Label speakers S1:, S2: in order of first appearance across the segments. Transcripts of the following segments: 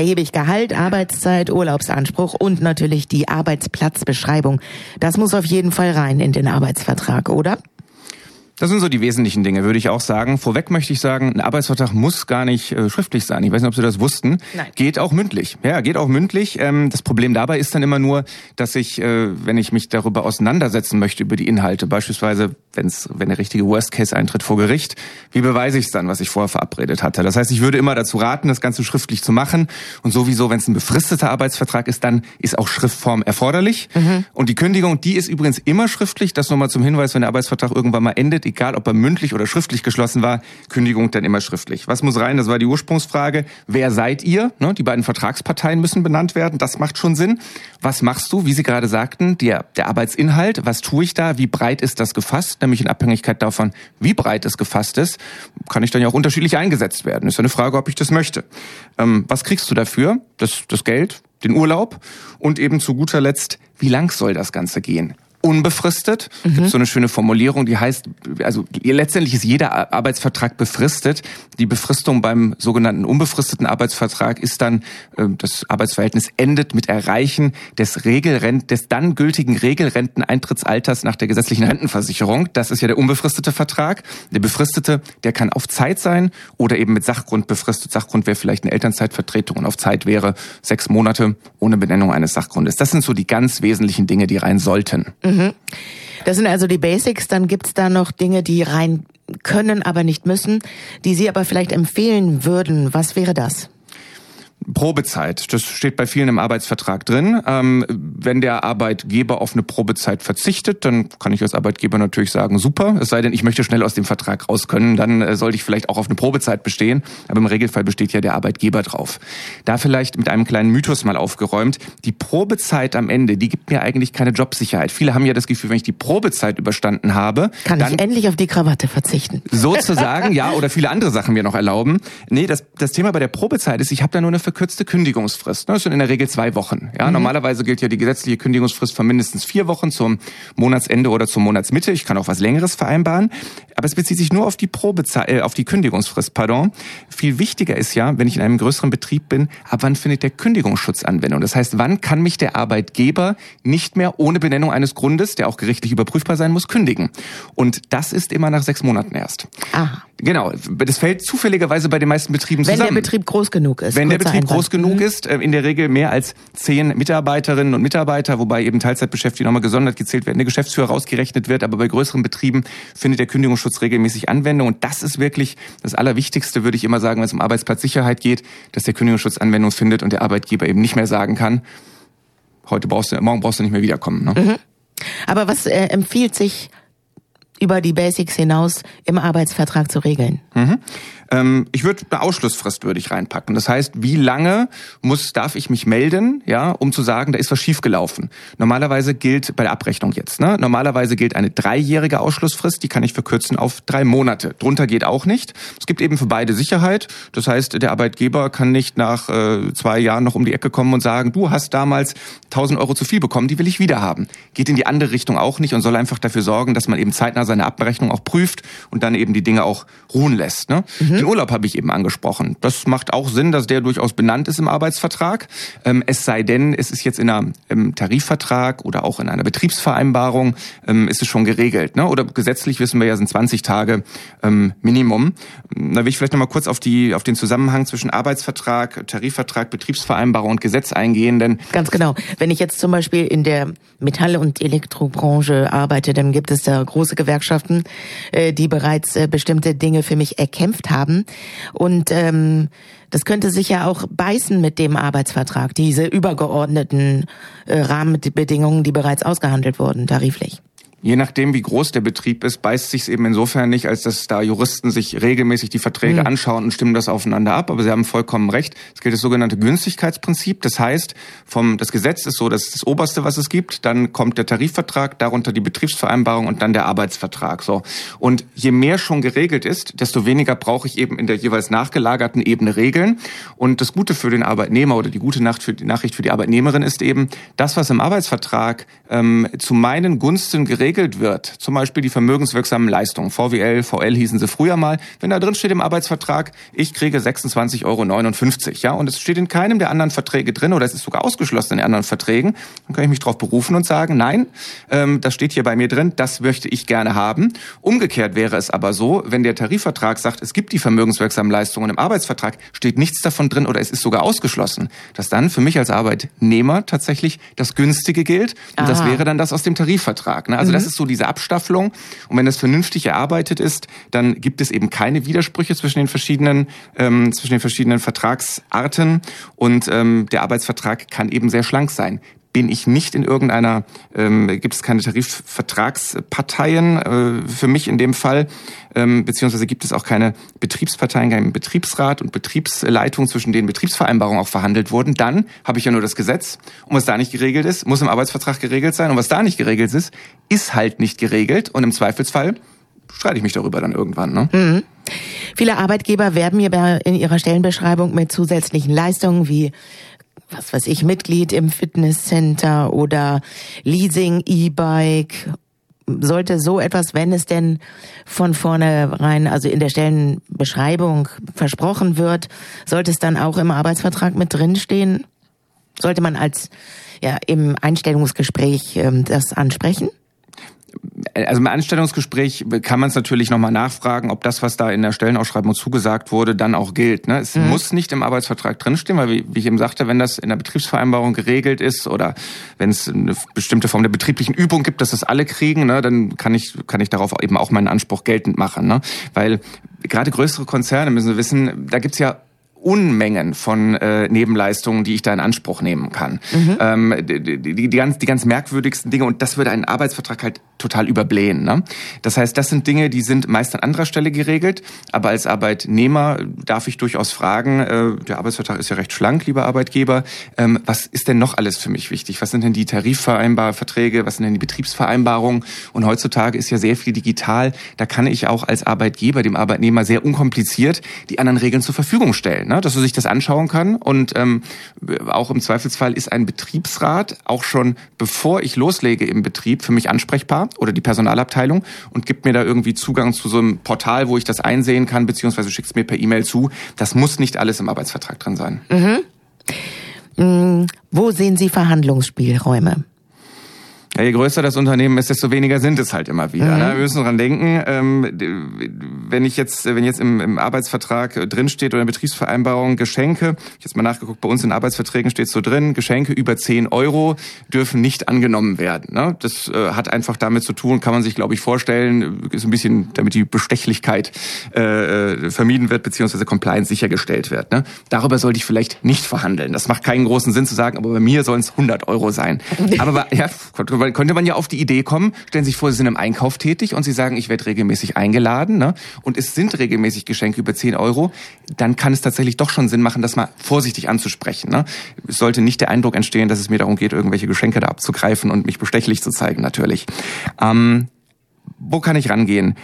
S1: Hebig Gehalt, Arbeitszeit, Urlaubsanspruch und natürlich die Arbeitsplatzbeschreibung. Das muss auf jeden Fall rein in den Arbeitsvertrag, oder?
S2: Das sind so die wesentlichen Dinge, würde ich auch sagen. Vorweg möchte ich sagen, ein Arbeitsvertrag muss gar nicht äh, schriftlich sein. Ich weiß nicht, ob Sie das wussten. Nein. Geht auch mündlich. Ja, geht auch mündlich. Ähm, das Problem dabei ist dann immer nur, dass ich, äh, wenn ich mich darüber auseinandersetzen möchte, über die Inhalte, beispielsweise, wenn's, wenn der richtige Worst Case eintritt vor Gericht, wie beweise ich es dann, was ich vorher verabredet hatte? Das heißt, ich würde immer dazu raten, das Ganze schriftlich zu machen. Und sowieso, wenn es ein befristeter Arbeitsvertrag ist, dann ist auch Schriftform erforderlich. Mhm. Und die Kündigung, die ist übrigens immer schriftlich. Das nochmal zum Hinweis, wenn der Arbeitsvertrag irgendwann mal endet, egal ob er mündlich oder schriftlich geschlossen war, Kündigung dann immer schriftlich. Was muss rein? Das war die Ursprungsfrage. Wer seid ihr? Ne, die beiden Vertragsparteien müssen benannt werden. Das macht schon Sinn. Was machst du? Wie Sie gerade sagten, der, der Arbeitsinhalt. Was tue ich da? Wie breit ist das gefasst? Nämlich in Abhängigkeit davon, wie breit es gefasst ist, kann ich dann ja auch unterschiedlich eingesetzt werden. Ist eine Frage, ob ich das möchte. Ähm, was kriegst du dafür? Das, das Geld, den Urlaub und eben zu guter Letzt, wie lang soll das Ganze gehen? Unbefristet. Mhm. Gibt so eine schöne Formulierung, die heißt, also letztendlich ist jeder Arbeitsvertrag befristet. Die Befristung beim sogenannten unbefristeten Arbeitsvertrag ist dann, äh, das Arbeitsverhältnis endet mit Erreichen des Regelrent, des dann gültigen Regelrenteneintrittsalters nach der gesetzlichen Rentenversicherung. Das ist ja der unbefristete Vertrag. Der befristete, der kann auf Zeit sein oder eben mit Sachgrund befristet. Sachgrund wäre vielleicht eine Elternzeitvertretung und auf Zeit wäre sechs Monate ohne Benennung eines Sachgrundes. Das sind so die ganz wesentlichen Dinge, die rein sollten.
S1: Mhm. Das sind also die Basics. Dann gibt's da noch Dinge, die rein können, aber nicht müssen, die Sie aber vielleicht empfehlen würden. Was wäre das?
S2: Probezeit, das steht bei vielen im Arbeitsvertrag drin. Ähm, wenn der Arbeitgeber auf eine Probezeit verzichtet, dann kann ich als Arbeitgeber natürlich sagen, super, es sei denn, ich möchte schnell aus dem Vertrag raus können, dann äh, sollte ich vielleicht auch auf eine Probezeit bestehen, aber im Regelfall besteht ja der Arbeitgeber drauf. Da vielleicht mit einem kleinen Mythos mal aufgeräumt, die Probezeit am Ende, die gibt mir eigentlich keine Jobsicherheit. Viele haben ja das Gefühl, wenn ich die Probezeit überstanden habe,
S1: kann ich endlich auf die Krawatte verzichten.
S2: Sozusagen, ja, oder viele andere Sachen mir noch erlauben. Nee, das, das Thema bei der Probezeit ist, ich habe da nur eine verkürzte Kündigungsfrist. Ne? Das sind in der Regel zwei Wochen. Ja, mhm. Normalerweise gilt ja die gesetzliche Kündigungsfrist von mindestens vier Wochen zum Monatsende oder zur Monatsmitte. Ich kann auch was Längeres vereinbaren. Aber es bezieht sich nur auf die Probezeit, äh, auf die Kündigungsfrist, pardon. Viel wichtiger ist ja, wenn ich in einem größeren Betrieb bin, ab wann findet der Kündigungsschutz Anwendung? Das heißt, wann kann mich der Arbeitgeber nicht mehr ohne Benennung eines Grundes, der auch gerichtlich überprüfbar sein muss, kündigen? Und das ist immer nach sechs Monaten erst. Aha. Genau, das fällt zufälligerweise bei den meisten Betrieben
S1: zusammen. Wenn der Betrieb groß genug ist.
S2: Wenn der Betrieb Einsatz. groß genug mhm. ist, äh, in der Regel mehr als zehn Mitarbeiterinnen und Mitarbeiter, wobei eben Teilzeitbeschäftigte nochmal gesondert gezählt werden, der Geschäftsführer rausgerechnet wird, aber bei größeren Betrieben findet der Kündigungsschutz regelmäßig Anwendung und das ist wirklich das Allerwichtigste, würde ich immer sagen, wenn es um Arbeitsplatzsicherheit geht, dass der Kündigungsschutz Anwendung findet und der Arbeitgeber eben nicht mehr sagen kann, heute brauchst du, morgen brauchst du nicht mehr wiederkommen. Ne? Mhm.
S1: Aber was äh, empfiehlt sich über die Basics hinaus im Arbeitsvertrag zu regeln?
S2: Mhm. Ähm, ich würde eine Ausschlussfrist würde ich reinpacken. Das heißt, wie lange muss darf ich mich melden, ja, um zu sagen, da ist was schiefgelaufen. Normalerweise gilt bei der Abrechnung jetzt, ne? Normalerweise gilt eine dreijährige Ausschlussfrist, die kann ich verkürzen auf drei Monate. Drunter geht auch nicht. Es gibt eben für beide Sicherheit. Das heißt, der Arbeitgeber kann nicht nach äh, zwei Jahren noch um die Ecke kommen und sagen, du hast damals 1000 Euro zu viel bekommen, die will ich wieder haben. Geht in die andere Richtung auch nicht und soll einfach dafür sorgen, dass man eben zeitnah seine Abrechnung auch prüft und dann eben die Dinge auch ruhen lässt. Ne? Mhm. Den Urlaub habe ich eben angesprochen. Das macht auch Sinn, dass der durchaus benannt ist im Arbeitsvertrag. Ähm, es sei denn, es ist jetzt in einem Tarifvertrag oder auch in einer Betriebsvereinbarung, ähm, ist es schon geregelt. Ne? Oder gesetzlich wissen wir ja, sind 20 Tage ähm, Minimum. Da will ich vielleicht nochmal kurz auf, die, auf den Zusammenhang zwischen Arbeitsvertrag, Tarifvertrag, Betriebsvereinbarung und Gesetz eingehen. Denn
S1: Ganz genau. Wenn ich jetzt zum Beispiel in der Metall- und Elektrobranche arbeite, dann gibt es da große Gewerkschaften, äh, die bereits äh, bestimmte Dinge für mich erkämpft haben. Und ähm, das könnte sich ja auch beißen mit dem Arbeitsvertrag, diese übergeordneten äh, Rahmenbedingungen, die bereits ausgehandelt wurden, tariflich.
S2: Je nachdem, wie groß der Betrieb ist, beißt sich eben insofern nicht, als dass da Juristen sich regelmäßig die Verträge mhm. anschauen und stimmen das aufeinander ab. Aber Sie haben vollkommen recht. Es gilt das sogenannte Günstigkeitsprinzip. Das heißt, vom, das Gesetz ist so, das ist das Oberste, was es gibt. Dann kommt der Tarifvertrag, darunter die Betriebsvereinbarung und dann der Arbeitsvertrag. So. Und je mehr schon geregelt ist, desto weniger brauche ich eben in der jeweils nachgelagerten Ebene Regeln. Und das Gute für den Arbeitnehmer oder die gute Nacht für die Nachricht für die Arbeitnehmerin ist eben, das, was im Arbeitsvertrag ähm, zu meinen Gunsten geregelt geregelt wird, zum Beispiel die vermögenswirksamen Leistungen, VWL, VL hießen sie früher mal, wenn da drin steht im Arbeitsvertrag, ich kriege 26,59 Euro, ja, und es steht in keinem der anderen Verträge drin oder es ist sogar ausgeschlossen in den anderen Verträgen, dann kann ich mich darauf berufen und sagen, nein, ähm, das steht hier bei mir drin, das möchte ich gerne haben. Umgekehrt wäre es aber so, wenn der Tarifvertrag sagt, es gibt die vermögenswirksamen Leistungen im Arbeitsvertrag, steht nichts davon drin oder es ist sogar ausgeschlossen, dass dann für mich als Arbeitnehmer tatsächlich das Günstige gilt und Aha. das wäre dann das aus dem Tarifvertrag. Ne? Also. Das ist so diese Abstaffelung und wenn das vernünftig erarbeitet ist, dann gibt es eben keine Widersprüche zwischen den verschiedenen ähm, zwischen den verschiedenen Vertragsarten. Und ähm, der Arbeitsvertrag kann eben sehr schlank sein bin ich nicht in irgendeiner, ähm, gibt es keine Tarifvertragsparteien äh, für mich in dem Fall, ähm, beziehungsweise gibt es auch keine Betriebsparteien, keinen Betriebsrat und Betriebsleitung, zwischen denen Betriebsvereinbarungen auch verhandelt wurden. Dann habe ich ja nur das Gesetz und was da nicht geregelt ist, muss im Arbeitsvertrag geregelt sein und was da nicht geregelt ist, ist halt nicht geregelt und im Zweifelsfall streite ich mich darüber dann irgendwann. Ne? Mhm.
S1: Viele Arbeitgeber werben hier in ihrer Stellenbeschreibung mit zusätzlichen Leistungen wie was weiß ich, Mitglied im Fitnesscenter oder Leasing E-Bike. Sollte so etwas, wenn es denn von vornherein, also in der Stellenbeschreibung versprochen wird, sollte es dann auch im Arbeitsvertrag mit drinstehen? Sollte man als ja im Einstellungsgespräch ähm, das ansprechen?
S2: Also im Anstellungsgespräch kann man es natürlich nochmal nachfragen, ob das, was da in der Stellenausschreibung zugesagt wurde, dann auch gilt. Ne? Es mhm. muss nicht im Arbeitsvertrag drinstehen, weil wie, wie ich eben sagte, wenn das in der Betriebsvereinbarung geregelt ist oder wenn es eine bestimmte Form der betrieblichen Übung gibt, dass das alle kriegen, ne, dann kann ich, kann ich darauf eben auch meinen Anspruch geltend machen. Ne? Weil gerade größere Konzerne müssen wissen, da gibt's ja Unmengen von äh, Nebenleistungen, die ich da in Anspruch nehmen kann. Mhm. Ähm, die, die, die, ganz, die ganz merkwürdigsten Dinge und das würde einen Arbeitsvertrag halt total überblähen. Ne? Das heißt, das sind Dinge, die sind meist an anderer Stelle geregelt, aber als Arbeitnehmer darf ich durchaus fragen, äh, der Arbeitsvertrag ist ja recht schlank, lieber Arbeitgeber, ähm, was ist denn noch alles für mich wichtig? Was sind denn die Tarifvereinbarverträge, was sind denn die Betriebsvereinbarungen? Und heutzutage ist ja sehr viel digital, da kann ich auch als Arbeitgeber dem Arbeitnehmer sehr unkompliziert die anderen Regeln zur Verfügung stellen. Ne? Ne, dass er sich das anschauen kann. Und ähm, auch im Zweifelsfall ist ein Betriebsrat auch schon, bevor ich loslege im Betrieb, für mich ansprechbar oder die Personalabteilung und gibt mir da irgendwie Zugang zu so einem Portal, wo ich das einsehen kann, beziehungsweise schickt es mir per E-Mail zu. Das muss nicht alles im Arbeitsvertrag drin sein. Mhm.
S1: Mhm. Wo sehen Sie Verhandlungsspielräume?
S2: Ja, je größer das Unternehmen ist, desto weniger sind es halt immer wieder. Mhm. Ne? Wir müssen dran denken, ähm, wenn ich jetzt, wenn jetzt im, im Arbeitsvertrag drinsteht oder in der Betriebsvereinbarung Geschenke, ich jetzt mal nachgeguckt, bei uns in Arbeitsverträgen steht so drin, Geschenke über 10 Euro dürfen nicht angenommen werden. Ne? Das äh, hat einfach damit zu tun, kann man sich, glaube ich, vorstellen, ist ein bisschen, damit die Bestechlichkeit äh, äh, vermieden wird, beziehungsweise Compliance sichergestellt wird. Ne? Darüber sollte ich vielleicht nicht verhandeln. Das macht keinen großen Sinn zu sagen, aber bei mir sollen es 100 Euro sein. Aber ja, könnte man ja auf die Idee kommen, stellen Sie sich vor, Sie sind im Einkauf tätig und Sie sagen, ich werde regelmäßig eingeladen ne? und es sind regelmäßig Geschenke über 10 Euro, dann kann es tatsächlich doch schon Sinn machen, das mal vorsichtig anzusprechen. Ne? Es sollte nicht der Eindruck entstehen, dass es mir darum geht, irgendwelche Geschenke da abzugreifen und mich bestechlich zu zeigen, natürlich. Ähm, wo kann ich rangehen?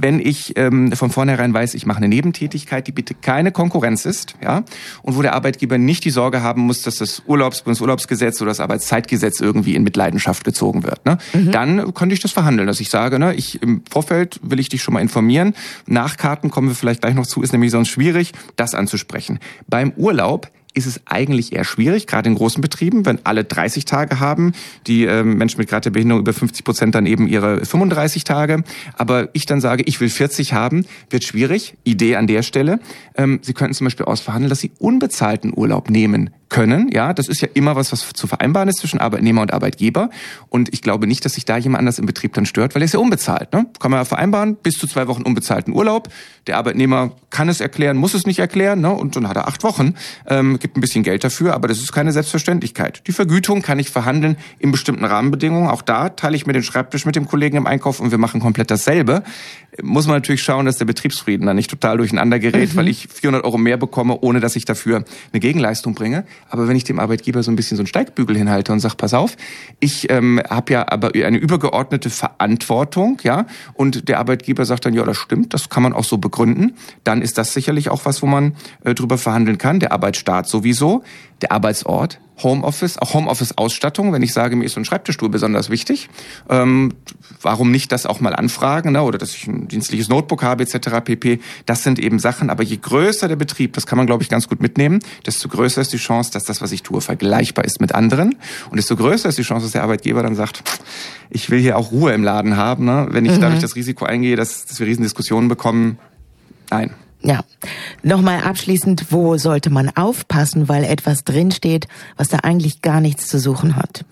S2: Wenn ich ähm, von vornherein weiß, ich mache eine Nebentätigkeit, die bitte keine Konkurrenz ist, ja, und wo der Arbeitgeber nicht die Sorge haben muss, dass das Urlaubs Bundesurlaubsgesetz oder das Arbeitszeitgesetz irgendwie in Mitleidenschaft gezogen wird, ne? Mhm. Dann könnte ich das verhandeln, dass ich sage, ne, ich im Vorfeld will ich dich schon mal informieren. Nach Karten kommen wir vielleicht gleich noch zu, ist nämlich sonst schwierig, das anzusprechen. Beim Urlaub ist es eigentlich eher schwierig, gerade in großen Betrieben, wenn alle 30 Tage haben, die äh, Menschen mit gerade der Behinderung über 50 Prozent dann eben ihre 35 Tage. Aber ich dann sage, ich will 40 haben, wird schwierig. Idee an der Stelle. Ähm, Sie könnten zum Beispiel ausverhandeln, dass Sie unbezahlten Urlaub nehmen können. Ja, das ist ja immer was, was zu vereinbaren ist zwischen Arbeitnehmer und Arbeitgeber. Und ich glaube nicht, dass sich da jemand anders im Betrieb dann stört, weil er ist ja unbezahlt. Ne? Kann man ja vereinbaren, bis zu zwei Wochen unbezahlten Urlaub. Der Arbeitnehmer kann es erklären, muss es nicht erklären. Ne? Und dann hat er acht Wochen, ähm, gibt ein bisschen Geld dafür, aber das ist keine Selbstverständlichkeit. Die Vergütung kann ich verhandeln in bestimmten Rahmenbedingungen. Auch da teile ich mir den Schreibtisch mit dem Kollegen im Einkauf und wir machen komplett dasselbe. Muss man natürlich schauen, dass der Betriebsfrieden dann nicht total durcheinander gerät, mhm. weil ich 400 Euro mehr bekomme, ohne dass ich dafür eine Gegenleistung bringe. Aber wenn ich dem Arbeitgeber so ein bisschen so einen Steigbügel hinhalte und sage, pass auf, ich ähm, habe ja aber eine übergeordnete Verantwortung, ja, und der Arbeitgeber sagt dann, ja, das stimmt, das kann man auch so begründen, dann ist das sicherlich auch was, wo man äh, drüber verhandeln kann. Der Arbeitsstaat sowieso. Der Arbeitsort, Homeoffice, auch Homeoffice-Ausstattung, wenn ich sage, mir ist so ein Schreibtischstuhl besonders wichtig, ähm, warum nicht das auch mal anfragen, ne? oder dass ich ein dienstliches Notebook habe etc. pp. Das sind eben Sachen, aber je größer der Betrieb, das kann man glaube ich ganz gut mitnehmen, desto größer ist die Chance, dass das, was ich tue, vergleichbar ist mit anderen und desto größer ist die Chance, dass der Arbeitgeber dann sagt, ich will hier auch Ruhe im Laden haben, ne? wenn ich mhm. dadurch das Risiko eingehe, dass, dass wir Riesendiskussionen bekommen. Nein.
S1: Ja. Nochmal abschließend, wo sollte man aufpassen, weil etwas drinsteht, was da eigentlich gar nichts zu suchen hat?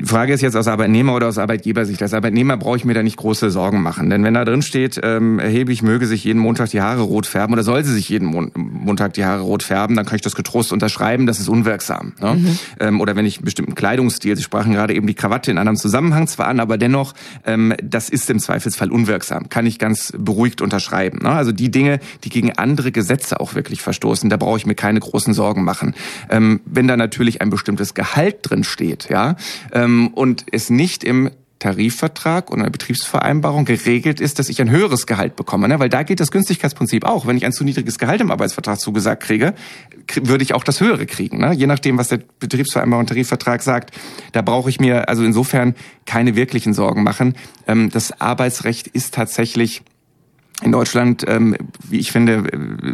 S2: Die Frage ist jetzt aus Arbeitnehmer oder aus Arbeitgebersicht. Als Arbeitnehmer brauche ich mir da nicht große Sorgen machen. Denn wenn da drin steht, ähm, erheblich möge sich jeden Montag die Haare rot färben oder soll sie sich jeden Mon Montag die Haare rot färben, dann kann ich das getrost unterschreiben, das ist unwirksam. Ne? Mhm. Ähm, oder wenn ich einen bestimmten Kleidungsstil, Sie sprachen gerade eben die Krawatte in einem Zusammenhang zwar an, aber dennoch, ähm, das ist im Zweifelsfall unwirksam. Kann ich ganz beruhigt unterschreiben. Ne? Also die Dinge, die gegen andere Gesetze auch wirklich verstoßen, da brauche ich mir keine großen Sorgen machen. Ähm, wenn da natürlich ein bestimmtes Gehalt drin steht, ja, ähm, und es nicht im Tarifvertrag oder Betriebsvereinbarung geregelt ist, dass ich ein höheres Gehalt bekomme. Ne? Weil da geht das Günstigkeitsprinzip auch. Wenn ich ein zu niedriges Gehalt im Arbeitsvertrag zugesagt kriege, würde ich auch das höhere kriegen. Ne? Je nachdem, was der Betriebsvereinbarung und Tarifvertrag sagt. Da brauche ich mir also insofern keine wirklichen Sorgen machen. Ähm, das Arbeitsrecht ist tatsächlich in Deutschland, ähm, wie ich finde,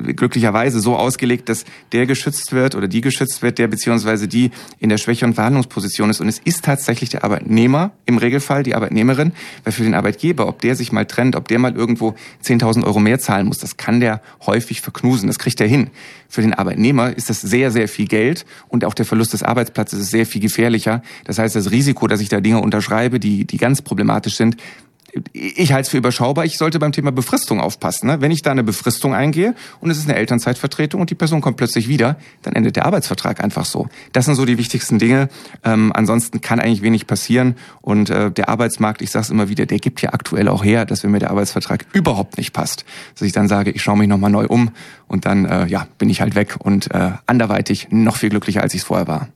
S2: äh, glücklicherweise so ausgelegt, dass der geschützt wird oder die geschützt wird, der beziehungsweise die in der schwächeren Verhandlungsposition ist. Und es ist tatsächlich der Arbeitnehmer, im Regelfall die Arbeitnehmerin, weil für den Arbeitgeber, ob der sich mal trennt, ob der mal irgendwo 10.000 Euro mehr zahlen muss, das kann der häufig verknusen. Das kriegt er hin. Für den Arbeitnehmer ist das sehr, sehr viel Geld und auch der Verlust des Arbeitsplatzes ist sehr viel gefährlicher. Das heißt, das Risiko, dass ich da Dinge unterschreibe, die, die ganz problematisch sind, ich halte es für überschaubar. Ich sollte beim Thema Befristung aufpassen. Ne? Wenn ich da eine Befristung eingehe und es ist eine Elternzeitvertretung und die Person kommt plötzlich wieder, dann endet der Arbeitsvertrag einfach so. Das sind so die wichtigsten Dinge. Ähm, ansonsten kann eigentlich wenig passieren. Und äh, der Arbeitsmarkt, ich sage es immer wieder, der gibt ja aktuell auch her, dass wenn mir der Arbeitsvertrag überhaupt nicht passt, dass ich dann sage, ich schaue mich nochmal neu um und dann äh, ja, bin ich halt weg und äh, anderweitig noch viel glücklicher, als ich es vorher war.